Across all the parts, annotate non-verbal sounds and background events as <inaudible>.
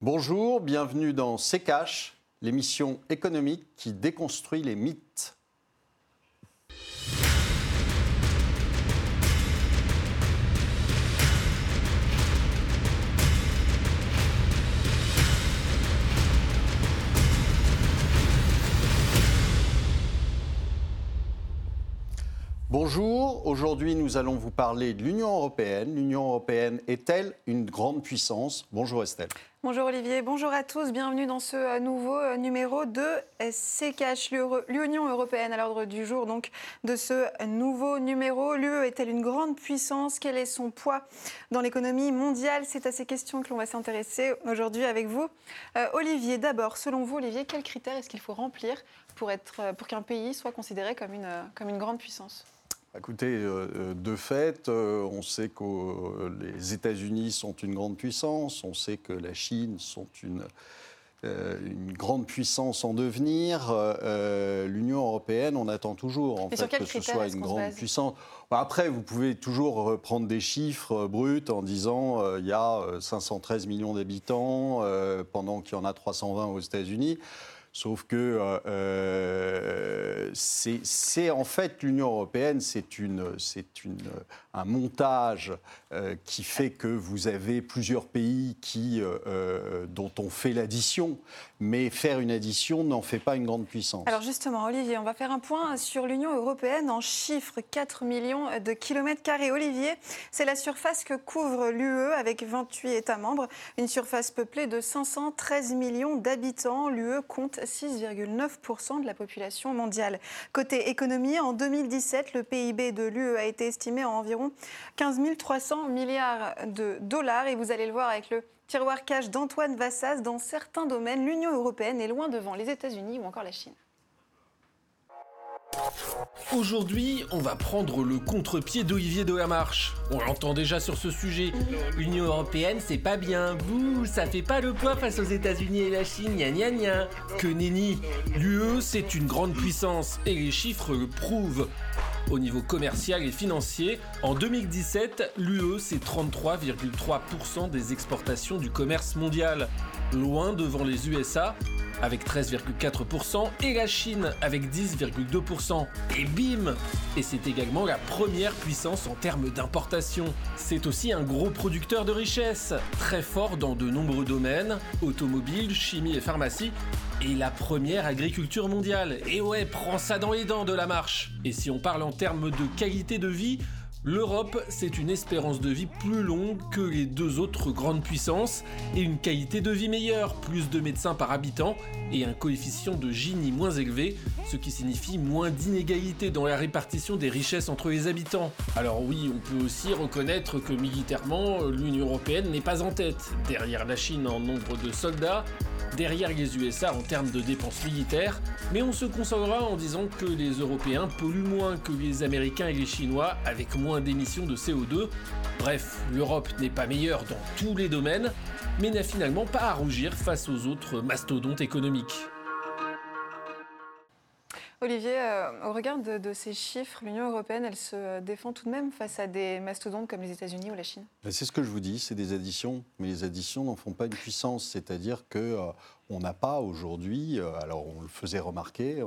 Bonjour, bienvenue dans C'est l'émission économique qui déconstruit les mythes. Bonjour, aujourd'hui nous allons vous parler de l'Union européenne. L'Union européenne est-elle une grande puissance? Bonjour Estelle. Bonjour Olivier, bonjour à tous, bienvenue dans ce euh, nouveau euh, numéro de CKH, l'Union européenne à l'ordre du jour donc de ce nouveau numéro. L'UE est-elle une grande puissance? Quel est son poids dans l'économie mondiale? C'est à ces questions que l'on va s'intéresser aujourd'hui avec vous. Euh, Olivier, d'abord, selon vous Olivier, quels critères est-ce qu'il faut remplir pour, qu'un pays soit considéré comme une grande puissance? Écoutez, euh, euh, de fait, euh, on sait que les États-Unis sont une grande puissance, on sait que la Chine sont une, une grande puissance en devenir. L'Union européenne, on attend toujours en fait, que ce soit une grande puissance. Après, vous pouvez toujours prendre des chiffres bruts en disant il y a 513 millions d'habitants pendant qu'il y en a 320 aux États-Unis. Sauf que euh, euh, c'est en fait l'Union européenne, c'est une, une, un montage euh, qui fait que vous avez plusieurs pays qui, dont on fait l'addition, mais faire une addition n'en fait pas une grande puissance. Alors justement, Olivier, on va faire un point sur l'Union européenne en chiffres 4 millions de kilomètres carrés. Olivier, c'est la surface que couvre l'UE avec 28 États membres, une surface peuplée de 513 millions d'habitants. L'UE compte 6,9% de la population mondiale. Côté économie, en 2017, le PIB de l'UE a été estimé à environ 15 300 milliards de dollars. Et vous allez le voir avec le tiroir cash d'Antoine Vassas. Dans certains domaines, l'Union européenne est loin devant les États-Unis ou encore la Chine. Aujourd'hui, on va prendre le contre-pied d'Olivier de la Marche. On l'entend déjà sur ce sujet. L'Union européenne, c'est pas bien. Bouh, ça fait pas le poids face aux États-Unis et la Chine. Gna gna gna. Que nenni. L'UE, c'est une grande puissance et les chiffres le prouvent. Au niveau commercial et financier, en 2017, l'UE, c'est 33,3% des exportations du commerce mondial. Loin devant les USA, avec 13,4% et la Chine avec 10,2%. Et bim Et c'est également la première puissance en termes d'importation. C'est aussi un gros producteur de richesses, très fort dans de nombreux domaines, automobile, chimie et pharmacie, et la première agriculture mondiale. Et ouais, prends ça dans les dents de la marche. Et si on parle en termes de qualité de vie, L'Europe, c'est une espérance de vie plus longue que les deux autres grandes puissances et une qualité de vie meilleure, plus de médecins par habitant et un coefficient de Gini moins élevé, ce qui signifie moins d'inégalité dans la répartition des richesses entre les habitants. Alors oui, on peut aussi reconnaître que militairement, l'Union européenne n'est pas en tête, derrière la Chine en nombre de soldats, derrière les USA en termes de dépenses militaires, mais on se consolera en disant que les Européens polluent moins que les Américains et les Chinois avec moins d'émissions de CO2. Bref, l'Europe n'est pas meilleure dans tous les domaines, mais n'a finalement pas à rougir face aux autres mastodontes économiques. Olivier, euh, au regard de, ces chiffres, l'Union européenne, elle se défend tout de même face à des mastodontes comme les États-Unis ou la Chine ben, C'est ce que je vous dis, c'est des additions, mais les additions n'en font pas une puissance. C'est-à-dire que euh, on n'a pas aujourd'hui, euh, alors on le faisait remarquer,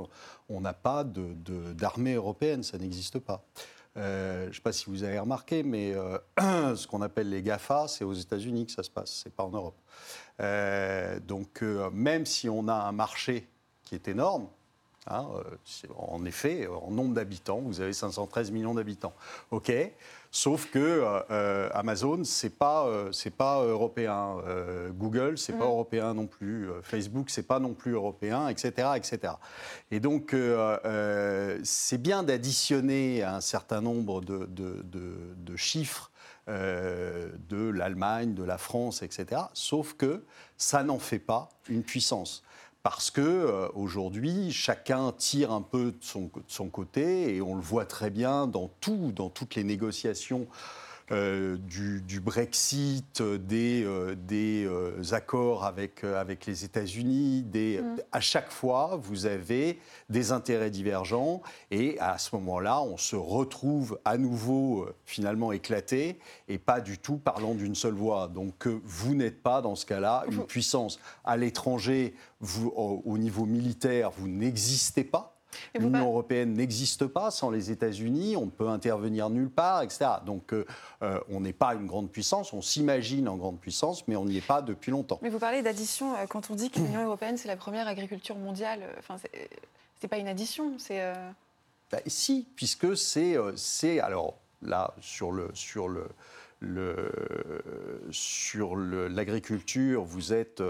on n'a pas d'armée européenne, ça n'existe pas. je ne sais pas si vous avez remarqué, mais <clears throat> ce qu'on appelle les GAFA, c'est aux États-Unis que ça se passe, c'est pas en Europe. donc même si on a un marché qui est énorme, Hein, euh, en effet, en nombre d'habitants, vous avez 513 millions d'habitants. OK Sauf que euh, euh, Amazon, c'est pas c'est pas européen. Google, c'est pas mm. européen non plus. Facebook, c'est pas non plus européen, etc., etc. Et donc, c'est bien d'additionner un certain nombre de, de chiffres de l'Allemagne, de la France, etc. Sauf que ça n'en fait pas une puissance parce que euh, aujourd'hui, chacun tire un peu de son, côté, et on le voit très bien dans tout, dans toutes les négociations du, Brexit, des, des accords avec, avec les États-Unis. Mm. À chaque fois, vous avez des intérêts divergents et à ce moment-là, on se retrouve à nouveau finalement éclaté et pas du tout parlant d'une seule voix. Donc vous n'êtes pas dans ce cas-là une puissance. À l'étranger, au niveau militaire, vous n'existez pas. L'Union européenne n'existe pas sans les États-Unis, on ne peut intervenir nulle part, etc. Donc euh, euh, on n'est pas une grande puissance, on s'imagine en grande puissance, mais on n'y est pas depuis longtemps. Mais vous parlez d'addition euh, quand on dit que l'Union européenne c'est la première agriculture mondiale. Enfin, c'est pas une addition, c'est. Bah, si, puisque c'est alors là sur le sur le le, sur l'agriculture, vous êtes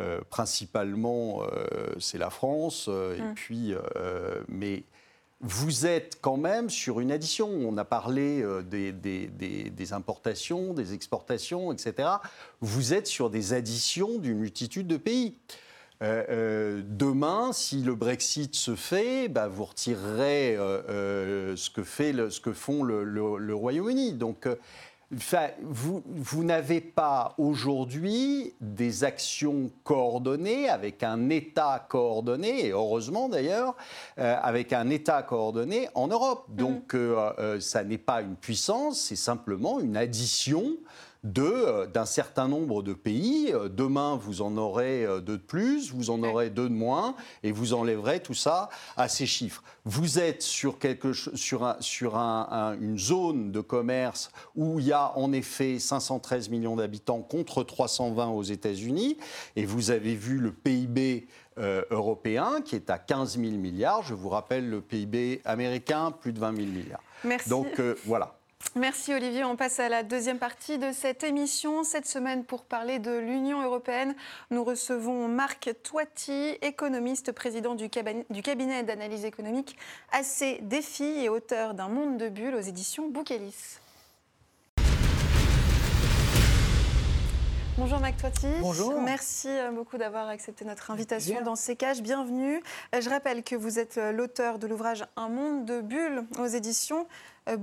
euh, principalement, euh, c'est la France, euh, et hum. puis, mais vous êtes quand même sur une addition. On a parlé des, des, des, importations, des exportations, etc. Vous êtes sur des additions d'une multitude de pays. demain, si le Brexit se fait, bah, vous retirerez ce, que fait le, ce que font le, le Royaume-Uni. Donc, vous, vous n'avez pas aujourd'hui des actions coordonnées avec un État coordonné, et heureusement d'ailleurs, euh, avec un État coordonné en Europe. Donc euh, euh, ça n'est pas une puissance, c'est simplement une addition d'un certain nombre de pays. Euh, demain, vous en aurez euh, deux de plus, vous en aurez deux de moins, et vous enlèverez tout ça à ces chiffres. Vous êtes sur, quelque, sur, sur une zone de commerce où il y a en effet 513 millions d'habitants contre 320 aux États-Unis, et vous avez vu le PIB européen qui est à 15 000 milliards. Je vous rappelle le PIB américain, plus de 20 000 milliards. Merci. Donc voilà. Merci Olivier. On passe à la deuxième partie de cette émission. Cette semaine, pour parler de l'Union européenne, nous recevons Marc Toiti, économiste, président du cabinet d'analyse économique AC Défis et auteur d'un monde de bulles aux éditions Bouquelis. Bonjour Marc Toiti. Bonjour. Merci euh, beaucoup d'avoir accepté notre invitation dans ces cages. Bienvenue. Euh, je rappelle que vous êtes euh, l'auteur de l'ouvrage Un monde de bulles aux éditions euh,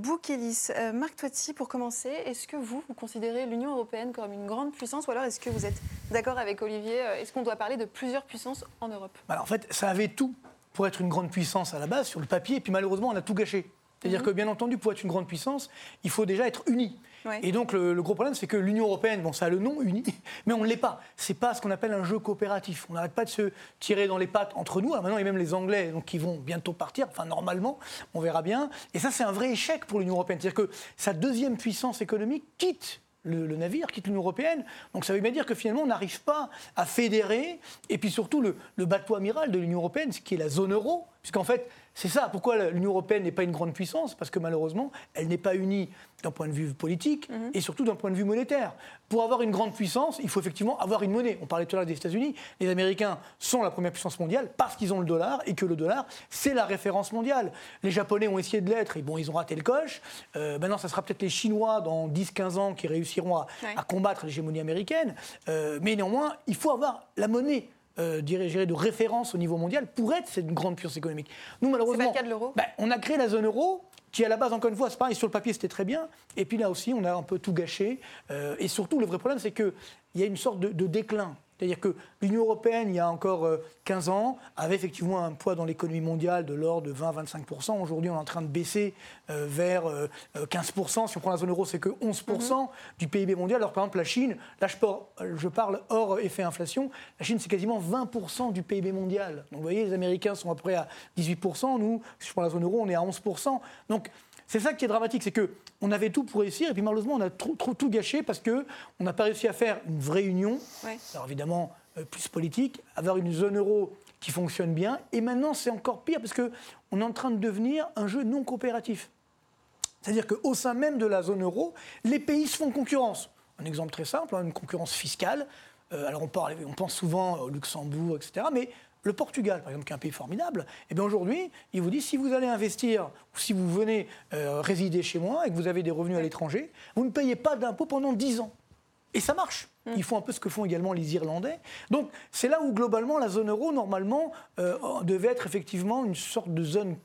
Marc Toiti, pour commencer, est-ce que vous, vous considérez l'Union européenne comme une grande puissance ou alors est-ce que vous êtes d'accord avec Olivier Est-ce qu'on doit parler de plusieurs puissances en Europe? Alors, En fait, ça avait tout pour être une grande puissance à la base, sur le papier, et puis malheureusement, on a tout gâché. C'est-à-dire mhm. que, bien entendu, pour être une grande puissance, il faut déjà être uni. Et donc, le, gros problème, c'est que l'Union européenne, bon, ça a le nom uni, <laughs> mais on ne l'est pas. C'est pas ce qu'on appelle un jeu coopératif. On n'arrête pas de se tirer dans les pattes entre nous. Alors maintenant, il y a même les Anglais donc, qui vont bientôt partir, enfin, normalement, on verra bien. Et ça, c'est un vrai échec pour l'Union européenne. C'est-à-dire que sa deuxième puissance économique quitte le, navire, quitte l'Union européenne. Donc ça veut bien dire que finalement, on n'arrive pas à fédérer, et puis surtout le bateau amiral de l'Union européenne, ce qui est la zone euro, puisqu'en fait, c'est ça. Pourquoi l'Union européenne n'est pas une grande puissance? Parce que malheureusement, elle n'est pas unie d'un point de vue politique mhm. et surtout d'un point de vue monétaire. Pour avoir une grande puissance, il faut effectivement avoir une monnaie. On parlait tout à l'heure des États-Unis. Les Américains sont la première puissance mondiale parce qu'ils ont le dollar et que le dollar, c'est la référence mondiale. Les Japonais ont essayé de l'être et bon, ils ont raté le coche. Euh, maintenant, ça sera peut-être les Chinois dans 10-15 ans qui réussiront à, combattre l'hégémonie américaine. Euh, mais néanmoins, il faut avoir la monnaie euh, de référence au niveau mondial pour être cette grande puissance économique. Nous, malheureusement, pas le cas de l'euro? ben, on a créé la zone euro qui à la base, encore une fois, c'est pareil, sur le papier c'était très bien, et puis là aussi on a un peu tout gâché, euh, et surtout le vrai problème c'est qu'il y a une sorte de déclin c'est-à-dire que l'Union européenne, il y a encore 15 euh, ans, avait effectivement un poids dans l'économie mondiale de l'ordre de 20-25%. Aujourd'hui, on est en train de baisser euh, vers 15%. Euh, si on prend la zone euro, c'est que 11% mhm. du PIB mondial. Alors, par exemple, la Chine, là, je parle hors effet inflation, la Chine, c'est quasiment 20% du PIB mondial. Donc, vous voyez, les Américains sont à peu près à 18%. Nous, si je prends la zone euro, on est à 11%. Donc, c'est ça qui est dramatique, c'est que on avait tout pour réussir et puis malheureusement on a trop, trop tout gâché parce que on n'a pas réussi à faire une vraie union. Alors évidemment euh, plus politique, avoir une zone euro qui fonctionne bien. Et maintenant c'est encore pire parce que on est en train de devenir un jeu non coopératif. C'est-à-dire qu'au sein même de la zone euro, les pays se font concurrence. Un exemple très simple, hein, une concurrence fiscale. Euh, alors on, parle, on pense souvent au Luxembourg, etc. Mais le Portugal, par exemple, qui est un pays formidable, eh bien aujourd'hui, il vous dit si vous allez investir ou si vous venez euh, résider chez moi et que vous avez des revenus à l'étranger, vous ne payez pas d'impôts pendant 10 ans. Et ça marche. Mm. Ils font un peu ce que font également les Irlandais. Donc c'est là où globalement la zone euro, normalement, euh, devait être effectivement une sorte de zone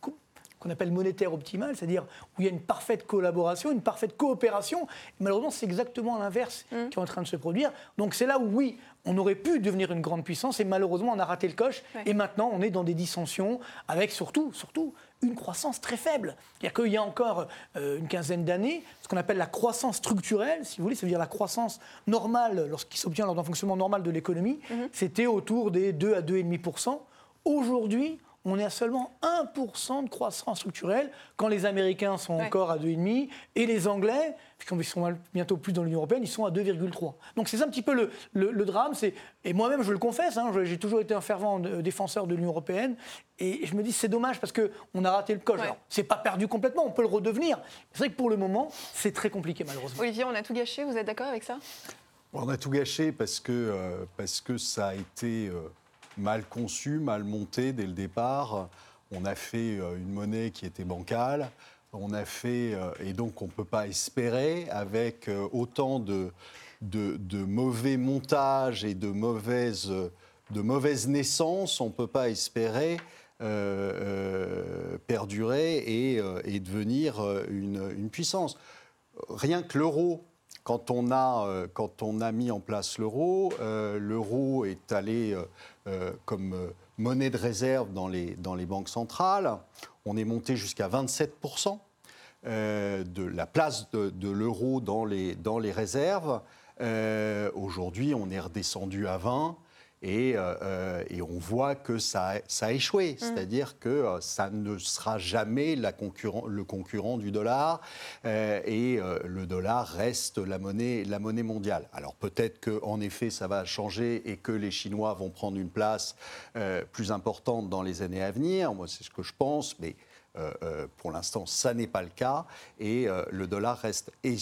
qu'on appelle monétaire optimale, c'est-à-dire où il y a une parfaite collaboration, une parfaite coopération. Et malheureusement, c'est exactement l'inverse qui est en train de se produire. Donc c'est là où, oui, on aurait pu devenir une grande puissance et malheureusement, on a raté le coche. Et maintenant, on est dans des dissensions avec surtout, surtout une croissance très faible. C'est-à-dire qu'il y a encore euh, une quinzaine d'années, ce qu'on appelle la croissance structurelle, si vous voulez, c'est-à-dire la croissance normale, lorsqu'il s'obtient lors d'un fonctionnement normal de l'économie, Mhm. c'était autour des 2 à 2,5%. Aujourd'hui, on est à seulement 1% de croissance structurelle, quand les Américains sont Ouais. encore à 2,5% et les Anglais, puisqu'ils sont bientôt plus dans l'Union européenne, ils sont à 2,3%. Donc c'est ça un petit peu le, le- le drame. c'est- Et moi-même, je le confesse, hein, j'ai toujours été un fervent défenseur de l'Union européenne. Et je me dis, c'est dommage parce qu'on a raté le coche. Ouais. Alors, c'est pas perdu complètement, on peut le redevenir. C'est vrai que pour le moment, c'est très compliqué, malheureusement. Olivier, on a tout gâché, vous êtes d'accord avec ça? On a tout gâché parce que, euh, parce que ça a été euh, mal conçu, mal monté dès le départ. On a fait euh, une monnaie qui était bancale. On a fait, euh, et donc on ne peut pas espérer, avec euh, autant de, de, mauvais montages et de mauvaises, de mauvaises naissances, on ne peut pas espérer perdurer et, et devenir une, une puissance. Rien que l'euro, quand on a, euh, quand on a mis en place l'euro, euh, l'euro est allé euh, comme monnaie de réserve dans les, dans les banques centrales. On est monté jusqu'à 27% euh, de la place de, de l'euro dans les, dans les réserves. Aujourd'hui, on est redescendu à 20. Et, euh, euh, et on voit que ça, a- ça a échoué, c'est-à-dire que euh, ça ne sera jamais la le concurrent du dollar, euh, et euh, le dollar reste la monnaie, la monnaie mondiale. Alors peut-être qu'en effet ça va changer et que les Chinois vont prendre une place plus importante dans les années à venir, moi c'est ce que je pense, mais euh, euh, pour l'instant, ça n'est pas le cas et euh, le dollar reste. Et,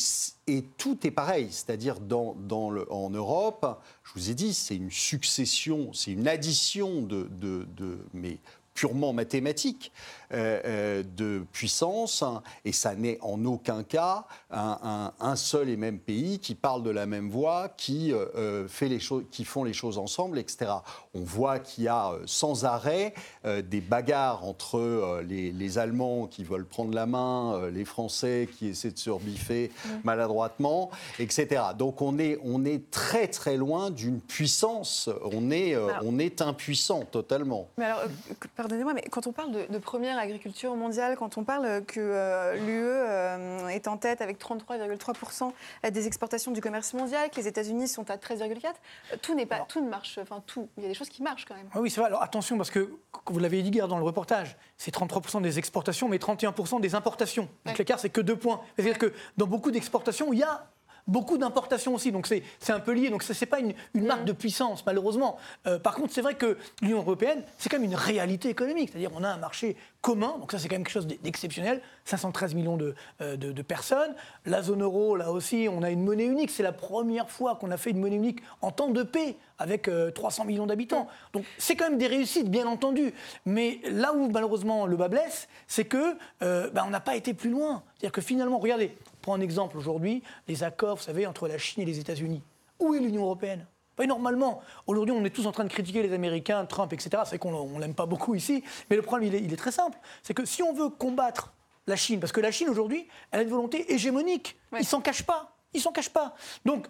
tout est pareil, c'est-à-dire en Europe, je vous ai dit, c'est une succession, c'est une addition de, de, de mais purement mathématique euh, euh, de puissance hein, et ça n'est en aucun cas un, un- un seul et même pays qui parle de la même voix, qui, euh, fait les choses, qui font les choses ensemble, etc. On voit qu'il y a sans arrêt euh, des bagarres entre les, les Allemands qui veulent prendre la main, les Français qui essaient de se rebiffer maladroitement, etc. Donc on est, on est très très loin d'une puissance. On est, Alors- on est impuissant totalement. Mais alors, que- pardonnez-moi, mais quand on parle de, de première agriculture mondiale, quand on parle que euh, l'UE euh, est en tête avec 33,3% des exportations du commerce mondial, que les États-Unis sont à 13,4%, euh, tout n'est pas, tout ne marche, enfin tout, il y a des choses qui marchent quand même. Ah oui, c'est vrai. Alors attention, parce que, vous l'avez dit hier dans le reportage, c'est 33% des exportations, mais 31% des importations. Donc Ouais. l'écart, c'est que deux points. C'est-à-dire que dans beaucoup d'exportations, il y a beaucoup d'importations aussi. Donc c'est un peu lié. Donc ce n'est pas une, une marque de puissance, malheureusement. Euh, par contre, c'est vrai que l'Union européenne, c'est quand même une réalité économique. C'est-à-dire on a un marché commun. Donc ça, c'est quand même quelque chose d'exceptionnel. 513 millions de, euh, de- de personnes. La zone euro, là aussi, on a une monnaie unique. C'est la première fois qu'on a fait une monnaie unique en temps de paix avec euh, 300 millions d'habitants. Donc c'est quand même des réussites, bien entendu. Mais là où malheureusement le bas blesse, c'est que euh, ben, on n'a pas été plus loin. C'est-à-dire que finalement, regardez, pour un exemple aujourd'hui, les accords, vous savez, entre la Chine et les États-Unis. Où est l'Union européenne? Normalement, aujourd'hui, on est tous en train de critiquer les Américains, Trump, etc. C'est qu'on ne l'aime pas beaucoup ici. Mais le problème, il est, il est très simple. C'est que si on veut combattre la Chine, parce que la Chine, aujourd'hui, elle a une volonté hégémonique. Ouais. Ils s'en cachent pas. Ils s'en cachent pas. Donc,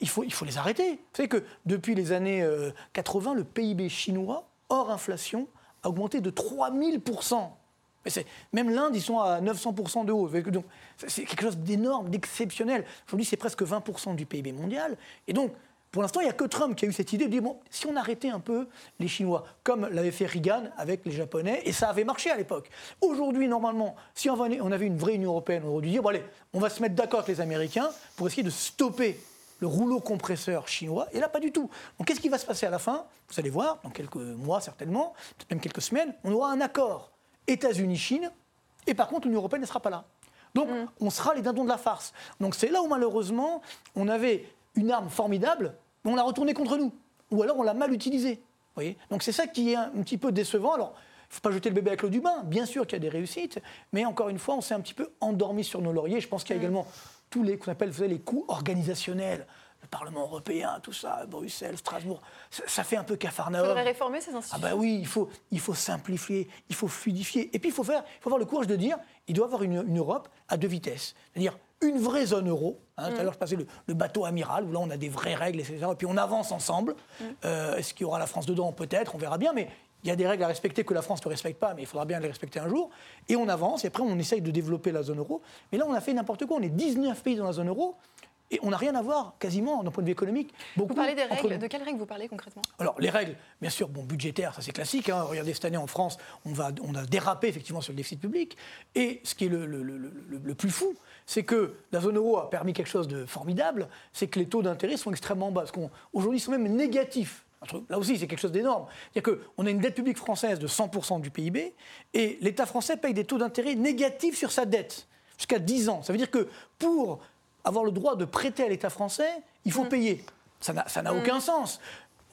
il faut, il faut les arrêter. Vous savez que depuis les années euh, 80, le PIB chinois, hors inflation, a augmenté de 3000 mais c'est- même l'Inde, ils sont à 900% de hausse. Donc, c'est quelque chose d'énorme, d'exceptionnel. Aujourd'hui, c'est presque 20% du PIB mondial. Et donc, pour l'instant, il n'y a que Trump qui a eu cette idée de dire, bon, si on arrêtait un peu les Chinois, comme l'avait fait Reagan avec les Japonais, et ça avait marché à l'époque. Aujourd'hui, normalement, si on avait une vraie Union européenne, on aurait dû dire, bon, allez, on va se mettre d'accord avec les Américains pour essayer de stopper le rouleau compresseur chinois. Et là, pas du tout. Donc, qu'est-ce qui va se passer à la fin? Vous allez voir, dans quelques mois certainement, peut-être même quelques semaines, on aura un accord États-Unis-Chine, et par contre, l'Union européenne ne sera pas là. Donc, on sera les dindons de la farce. Donc, c'est là où, malheureusement, on avait une arme formidable, mais on l'a retournée contre nous. Ou alors, on l'a mal utilisée. Voyez? Donc, c'est ça qui est un, un petit peu décevant. Alors, il ne faut pas jeter le bébé avec l'eau du bain. Bien sûr qu'il y a des réussites, mais encore une fois, on s'est un petit peu endormi sur nos lauriers. Je pense qu'il y a également tous les qu'on appelle les coûts organisationnels. Parlement européen, tout ça, Bruxelles, Strasbourg, ça, ça fait un peu Il cafarnaum. faudrait réformer ces Ah institutions. bah oui, il faut, il faut simplifier, il faut fluidifier. Et puis il faut, faire, il faut avoir le courage de dire, il doit y avoir une, une Europe à deux vitesses. C'est-à-dire une vraie zone euro. hein. Tout à l'heure, je passais le, le bateau amiral, où là on a des vraies règles, etc. Et puis on avance ensemble. Euh, Est-ce qu'il y aura la France dedans? Peut-être, on verra bien. Mais il y a des règles à respecter que la France ne respecte pas, mais il faudra bien les respecter un jour. Et on avance, et après on essaye de développer la zone euro. Mais là, on a fait n'importe quoi. On est 19 pays dans la zone euro. Et on n'a rien à voir, quasiment, d'un point de vue économique. Vous parlez des règles. De quelles règles vous parlez concrètement? Alors, les règles, bien sûr, bon, budgétaires, ça c'est classique. hein. Regardez, cette année en France, on, va, on a dérapé effectivement sur le déficit public. Et ce qui est le, le- le- le- le plus fou, c'est que la zone euro a permis quelque chose de formidable, c'est que les taux d'intérêt sont extrêmement bas. Parce qu'aujourd'hui, ils sont même négatifs. Là aussi, c'est quelque chose d'énorme. C'est-à-dire qu'on a une dette publique française de 100% du PIB, et l'État français paye des taux d'intérêt négatifs sur sa dette, jusqu'à 10 ans. Ça veut dire que pour avoir le droit de prêter à l'État français, il faut payer. Ça n'a n'a aucun sens.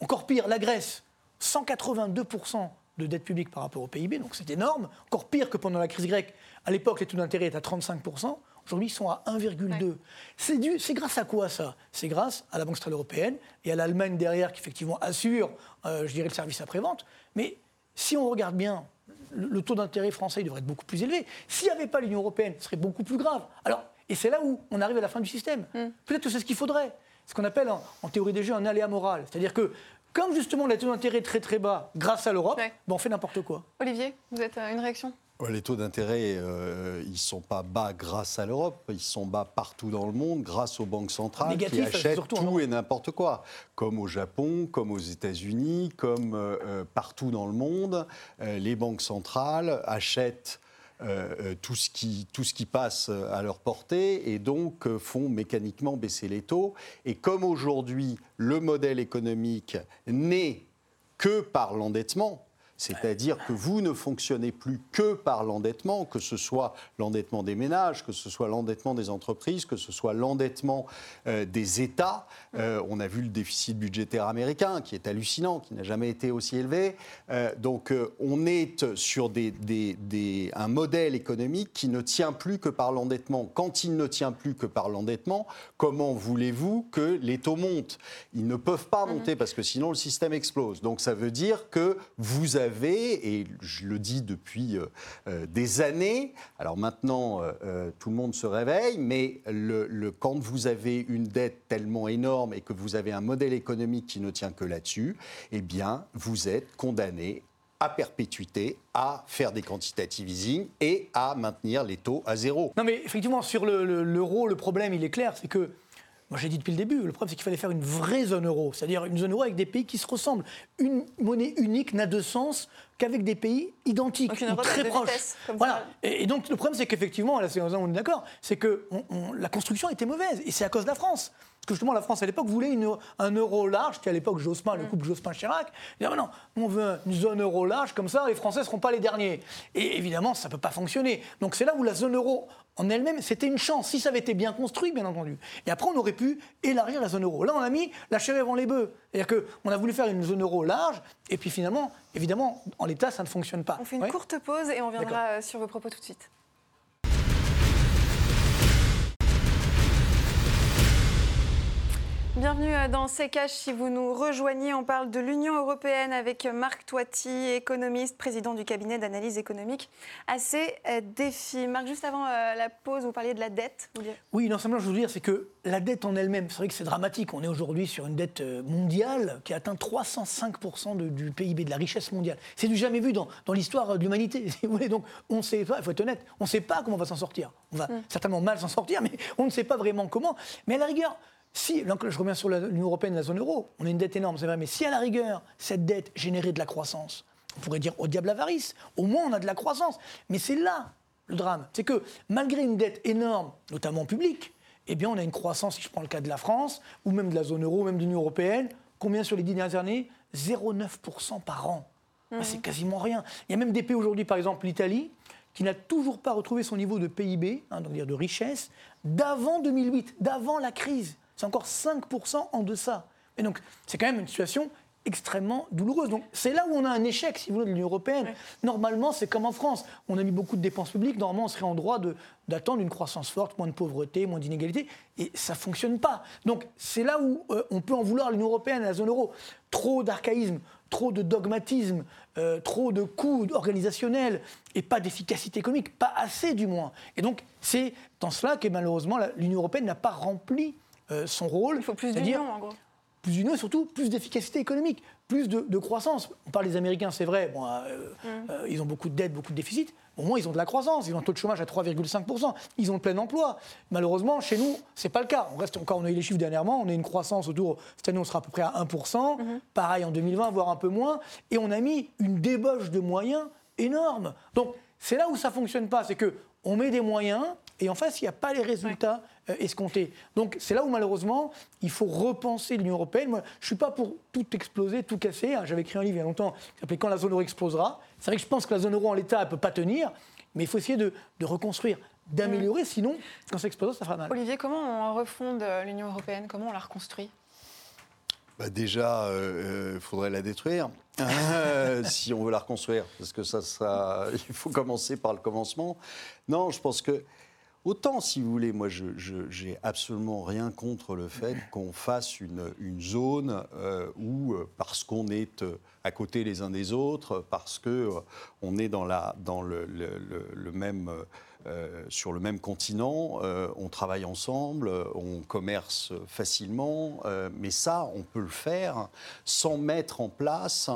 Encore pire, la Grèce, 182% de dette publique par rapport au PIB, donc c'est énorme. Encore pire que pendant la crise grecque. À l'époque, les taux d'intérêt étaient à 35%. Aujourd'hui, ils sont à 1,2. C'est dû- C'est grâce à quoi ça? C'est grâce à la Banque centrale européenne et à l'Allemagne derrière qui effectivement assure, euh, je dirais, le service après-vente. Mais si on regarde bien, le, le taux d'intérêt français il devrait être beaucoup plus élevé. S'il n'y avait pas l'Union européenne, ce serait beaucoup plus grave. Alors, et c'est là où on arrive à la fin du système. Peut-être que c'est ce qu'il faudrait. Ce qu'on appelle en, en théorie des jeux un aléa moral. C'est-à-dire que, comme justement les taux d'intérêt très très bas grâce à l'Europe, Ouais. ben, on fait n'importe quoi. Olivier, vous êtes euh, une réaction? Les taux d'intérêt, euh, ils ne sont pas bas grâce à l'Europe, ils sont bas partout dans le monde grâce aux banques centrales Négatif, qui achètent surtout en tout et n'importe quoi, comme au Japon, comme aux États-Unis, comme euh, euh, partout dans le monde. Euh, les banques centrales achètent euh, euh, tout, ce qui, tout ce qui passe euh, à leur portée et donc font mécaniquement baisser les taux. Et comme aujourd'hui, le modèle économique n'est que par l'endettement, c'est-à-dire que vous ne fonctionnez plus que par l'endettement, que ce soit l'endettement des ménages, que ce soit l'endettement des entreprises, que ce soit l'endettement euh, des États. Euh, on a vu le déficit budgétaire américain qui est hallucinant, qui n'a jamais été aussi élevé. Euh, donc on est sur des- des- des- un modèle économique qui ne tient plus que par l'endettement. Quand il ne tient plus que par l'endettement, comment voulez-vous que les taux montent? Ils ne peuvent pas monter parce que sinon le système explose. Donc ça veut dire que vous avez, et je le dis depuis euh, euh, des années, alors maintenant euh, tout le monde se réveille, mais quand vous avez une dette tellement énorme et que vous avez un modèle économique qui ne tient que là-dessus, eh bien vous êtes condamné à perpétuité, à faire des quantitative easing et à maintenir les taux à zéro. Non, mais effectivement, sur le- le- l'euro, le, problème, il est clair, c'est que, moi j'ai dit depuis le début, le problème, c'est qu'il fallait faire une vraie zone euro, c'est-à-dire une zone euro avec des pays qui se ressemblent. Une monnaie unique n'a de sens qu'avec des pays identiques, Donc ou très proches. voilà. Et, et donc le problème, c'est qu'effectivement, là, c'est- on est d'accord, c'est que on- on- la construction était mauvaise, et c'est à cause de la France. Parce que justement, la France à l'époque voulait une- un euro large, c'était à l'époque Jospin, le couple Jospin-Chirac. Ils disaient, Ah, non, on veut une zone euro large, comme ça, les Français ne seront pas les derniers. Et évidemment, ça ne peut pas fonctionner. Donc c'est là où la zone euro en elle-même, c'était une chance, si ça avait été bien construit, bien entendu. Et après, on aurait pu élargir la zone euro. Là, on a mis la charrue avant les bœufs. C'est-à-dire qu'on a voulu faire une zone euro large, et puis finalement, évidemment, en l'état, ça ne fonctionne pas. On fait une Ouais. courte pause et on viendra euh, sur vos propos tout de suite. Bienvenue euh, dans C'est Cash. Si vous nous rejoignez, on parle de l'Union européenne avec Marc Toiti, économiste, président du cabinet d'analyse économique. À ces euh, défis. Marc, juste avant euh, la pause, vous parliez de la dette. Vous Oui, non, simplement, je veux dire, c'est que la dette en elle-même, c'est vrai que c'est dramatique. On est aujourd'hui sur une dette euh, mondiale qui atteint 305% de- du PIB, de la richesse mondiale. C'est du jamais vu dans, dans l'histoire euh, de l'humanité, <laughs> si vous voulez. Donc, on ne sait pas, il faut être honnête, on ne sait pas comment on va s'en sortir. On va certainement mal s'en sortir, <laughs> mais on ne sait pas vraiment comment. Mais à la rigueur, si, là, je reviens sur l'Union européenne, la zone euro, on a une dette énorme, c'est vrai, mais si à la rigueur, cette dette générait de la croissance, on pourrait dire au diable l'avarice, au moins on a de la croissance. Mais c'est là le drame, c'est que malgré une dette énorme, notamment publique, eh bien on a une croissance, si je prends le cas de la France, ou même de la zone euro, même de l'Union européenne, combien sur les dix dernières années? 0,9% par an. Ah, C'est quasiment rien. Il y a même des pays aujourd'hui, par exemple l'Italie, qui n'a toujours pas retrouvé son niveau de PIB, hein, donc de richesse, d'avant 2008, d'avant la crise. C'est encore 5% en deçà. Et donc, c'est quand même une situation extrêmement douloureuse. Donc c'est là où on a un échec, si vous voulez, de l'Union européenne. Normalement, c'est comme en France. On a mis beaucoup de dépenses publiques. Normalement, on serait en droit d'attendre une croissance forte, moins de pauvreté, moins d'inégalité. Et ça ne fonctionne pas. Donc c'est là où euh, on peut en vouloir l'Union européenne, à la zone euro. Trop d'archaïsme, trop de dogmatisme, euh, trop de coûts organisationnels et pas d'efficacité économique, pas assez du moins. Et donc c'est dans cela que malheureusement l'Union européenne n'a pas rempli son rôle. Il faut plus d'union en gros plus d'union et surtout plus d'efficacité économique, plus de, croissance. On parle des Américains, c'est vrai, bon, euh, mm. euh, ils ont beaucoup de dettes, beaucoup de déficits. Au moins, ils ont de la croissance, ils ont un taux de chômage à 3,5%, ils ont le plein emploi. Malheureusement, chez nous, ce n'est pas le cas. On reste encore, on a eu les chiffres dernièrement, on a une croissance autour, cette année, on sera à peu près à 1%, mm-hmm. pareil en 2020, voire un peu moins, et on a mis une débauche de moyens énorme. Donc, c'est là où ça ne fonctionne pas, c'est que on met des moyens, et en face, il n'y a pas les résultats euh, escomptés. Donc c'est là où malheureusement, il faut repenser l'Union européenne. Moi, je ne suis pas pour tout exploser, tout casser. Hein. J'avais écrit un livre il y a longtemps qui s'appelait Quand la zone euro explosera. C'est vrai que je pense que la zone euro en l'état, elle ne peut pas tenir, mais il faut essayer de, reconstruire d'améliorer, sinon, quand ça explose, ça fera mal. Olivier, comment on refonde l'Union européenne? Comment on la reconstruit? Bah déjà, il euh, euh, faudrait la détruire <laughs> si on veut la reconstruire, parce que ça, ça, <laughs> il faut commencer par le commencement. Non, je pense que Autant, si vous voulez, moi, je n'ai absolument rien contre le fait <clears throat> qu'on fasse une, zone euh, où, euh, parce qu'on est euh, à côté les uns des autres, parce qu'on on est dans, la, dans le, même... sur le même continent, on travaille ensemble, on commerce facilement, mais ça, on peut le faire sans mettre en place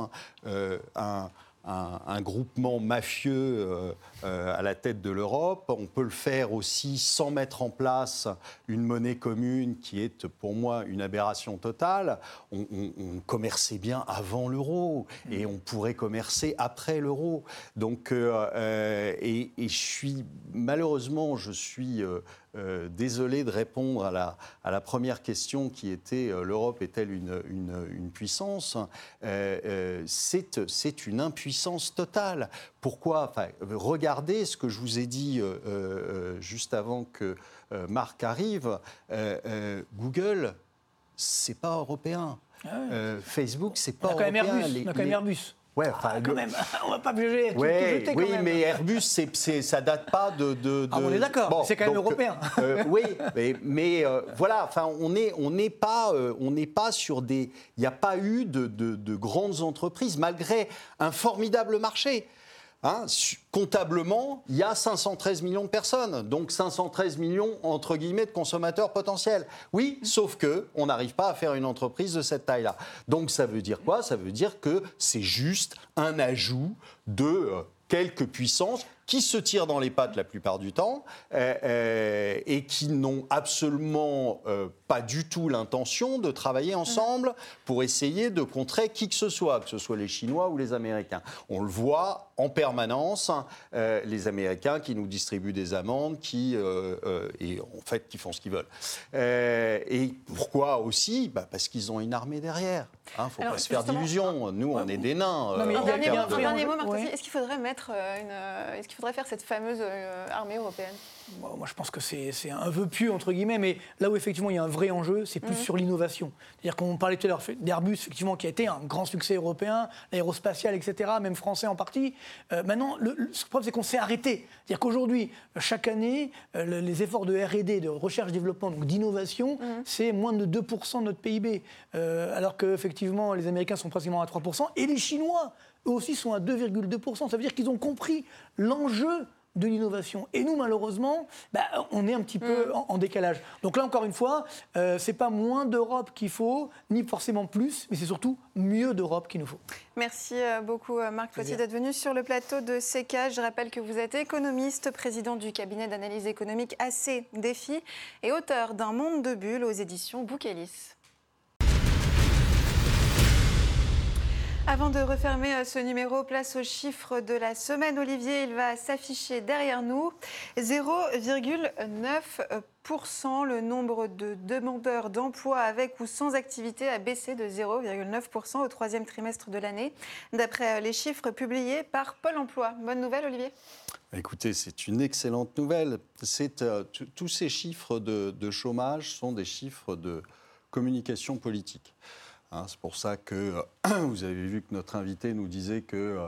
un, un, groupement mafieux euh, euh, à la tête de l'Europe. On peut le faire aussi sans mettre en place une monnaie commune qui est pour moi une aberration totale. On, commerçait bien avant l'euro et on pourrait commercer après l'euro. Donc, euh, et, et, je suis malheureusement, je suis euh, désolé de répondre à la, à la première question qui était euh, l'Europe est-elle une, une, puissance? Euh, C'est une impuissance totale. Pourquoi? Enfin, Regardez ce que je vous ai dit juste avant que Marc arrive. Google, c'est pas européen. Ah Facebook, c'est pas européen. on a quand même Airbus. Ouais, ah, enfin, quand même, <laughs> on va pas juger. Ouais, oui, mais Airbus, c'est, ça date pas de. de, Ah, on est d'accord. c'est quand même européen. Euh, <laughs> oui, mais, mais euh, voilà. Enfin, on n'est on n'est pas euh, on n'est pas sur des. Il n'y a pas eu de grandes entreprises malgré un formidable marché. Hein, comptablement, il y a 513 millions de personnes, donc 513 millions entre guillemets de consommateurs potentiels. Oui, sauf que on n'arrive pas à faire une entreprise de cette taille-là. Donc ça veut dire quoi? Ça veut dire que c'est juste un ajout de euh, quelques puissances qui se tirent dans les pattes la plupart du temps euh, euh, et qui n'ont absolument euh, pas du tout l'intention de travailler ensemble pour essayer de contrer qui que ce soit, que ce soit les Chinois ou les Américains. On le voit en permanence, hein, les Américains qui nous distribuent des amendes, qui et en fait qui font ce qu'ils veulent. et pourquoi aussi? Bah Parce qu'ils ont une armée derrière. Il hein, ne faut pas se faire d'illusions. Nous, on est des nains. un dernier mot, Marc, est-ce qu'il faudrait mettre une, faudrait faire cette fameuse euh, armée européenne moi, je pense que c'est un vœu pieux, entre guillemets, mais là où effectivement il y a un vrai enjeu, c'est plus mhm. sur l'innovation. C'est-à-dire qu'on parlait tout à l'heure d'Airbus, effectivement, qui a été un grand succès européen, l'aérospatial, etc., même français en partie. Euh, maintenant, le, le problème, c'est qu'on s'est arrêté. C'est-à-dire qu'aujourd'hui, chaque année, euh, les efforts de RD, de recherche-développement, donc d'innovation, mhm. c'est moins de 2% de notre PIB. Alors qu'effectivement, les Américains sont pratiquement à 3%, et les Chinois, eux aussi, sont à 2,2%. Ça veut dire qu'ils ont compris l'enjeu de l'innovation. Et nous, malheureusement, bah, on est un petit peu mm. en, décalage. Donc là, encore une fois, euh, c'est pas moins d'Europe qu'il faut, ni forcément plus, mais c'est surtout mieux d'Europe qu'il nous faut. Merci euh, beaucoup, euh, Marc Poitier, d'être venu sur le plateau de CECA. Je rappelle que vous êtes économiste, président du cabinet d'analyse économique AC Défi et auteur d'un monde de bulles aux éditions Bouquelis. Avant de refermer euh, ce numéro, place aux chiffres de la semaine. Olivier, il va s'afficher derrière nous. 0,9%. Le nombre de demandeurs d'emploi avec ou sans activité a baissé de 0,9% au troisième trimestre de l'année, d'après euh, les chiffres publiés par Pôle emploi. Bonne nouvelle, Olivier Écoutez, c'est une excellente nouvelle. Euh, tous ces chiffres de chômage sont des chiffres de communication politique. Hein, c'est pour ça que <clears throat> vous avez vu que notre invité nous disait que euh,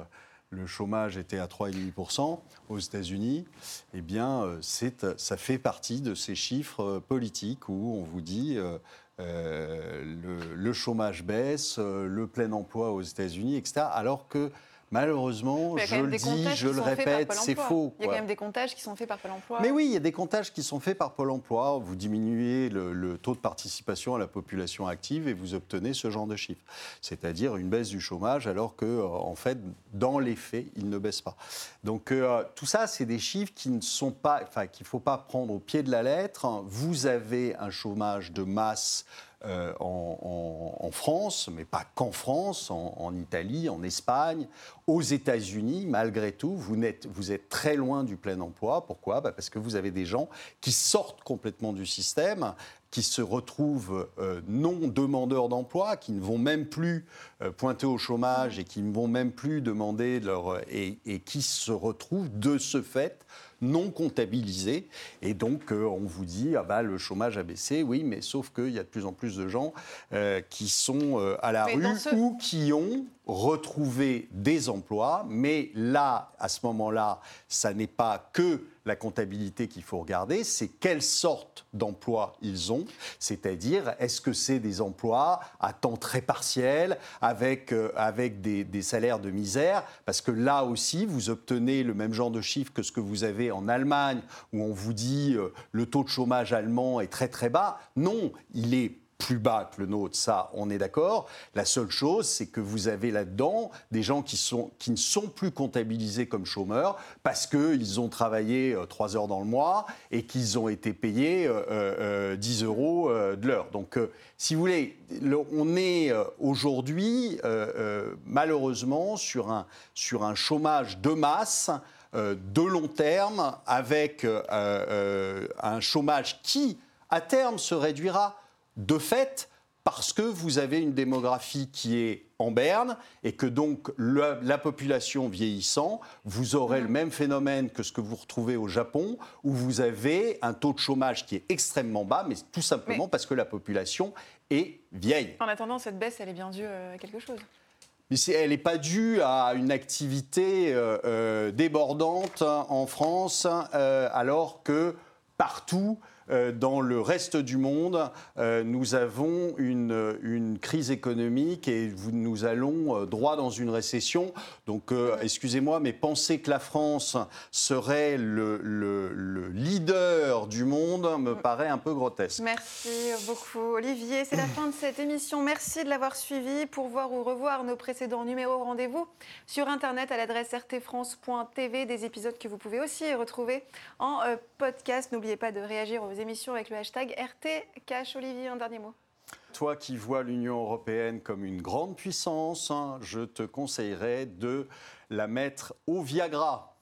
le chômage était à 3,5% aux États-Unis. Eh bien, euh, ça fait partie de ces chiffres euh, politiques où on vous dit euh, le, le, chômage baisse, le plein emploi aux États-Unis, etc. Alors que Malheureusement, je le dis, je le répète, c'est faux. Il y a quand même des comptages qui sont faits par Pôle emploi. Mais oui, il y a des comptages qui sont faits par Pôle emploi. Vous diminuez le, taux de participation à la population active et vous obtenez ce genre de chiffres. C'est-à-dire une baisse du chômage alors que, euh, en fait, dans les faits, il ne baisse pas. Donc euh, tout ça, c'est des chiffres qui ne sont pas, enfin, qu'il ne faut pas prendre au pied de la lettre. Vous avez un chômage de masse euh, en, France, mais pas qu'en France, en, Italie, en Espagne, aux États-Unis, malgré tout, vous êtes, très loin du plein emploi. Pourquoi? Bah, Parce que vous avez des gens qui sortent complètement du système, qui se retrouvent euh, non demandeurs d'emploi, qui ne vont même plus euh, pointer au chômage et qui ne vont même plus demander leur et, et qui se retrouvent de ce fait non comptabilisés. Et donc, euh, on vous dit, ah bah, le chômage a baissé, oui, mais sauf qu'il y a de plus en plus de gens euh, qui sont euh, à la rue ou qui ont retrouvé des emplois. Mais là, à ce moment-là, ça n'est pas que la comptabilité qu'il faut regarder, c'est quelle sorte d'emploi ils ont, c'est-à-dire est-ce que c'est des emplois à temps très partiel, avec, euh, avec des, des, salaires de misère, parce que là aussi, vous obtenez le même genre de chiffres que ce que vous avez en Allemagne, où on vous dit euh, le taux de chômage allemand est très très bas. Non, il est plus bas que le nôtre, ça, on est d'accord. La seule chose, c'est que vous avez là-dedans des gens qui, sont, qui ne sont plus comptabilisés comme chômeurs parce qu'ils ont travaillé euh, trois heures dans le mois et qu'ils ont été payés 10 euh, euh, euros de l'heure. Donc, si vous voulez, on est aujourd'hui, malheureusement, sur un, sur un chômage de masse de long terme avec un chômage qui, à terme, se réduira de fait parce que vous avez une démographie qui est en berne et que donc la population vieillissant, vous aurez le même phénomène que ce que vous retrouvez au Japon, où vous avez un taux de chômage qui est extrêmement bas, mais tout simplement parce que la population est vieille. En attendant, cette baisse, elle est bien due à quelque chose mais elle n'est pas due à une activité euh, euh, débordante en France, euh, alors que partout, euh, dans le reste du monde, euh, nous avons une, une, crise économique et nous allons euh, droit dans une récession. Donc, excusez-moi, mais penser que la France serait le, le, leader du monde me paraît un peu grotesque. Merci beaucoup, Olivier. C'est la fin de cette émission. Merci de l'avoir suivi. Pour voir ou revoir nos précédents numéros, rendez-vous sur Internet à l'adresse rtfrance.tv. Des épisodes que vous pouvez aussi retrouver en podcast. N'oubliez pas de réagir aux émissions avec le hashtag RTCash. Olivier, un dernier mot. Toi qui vois l'Union européenne comme une grande puissance, hein, je te conseillerais de la mettre au Viagra.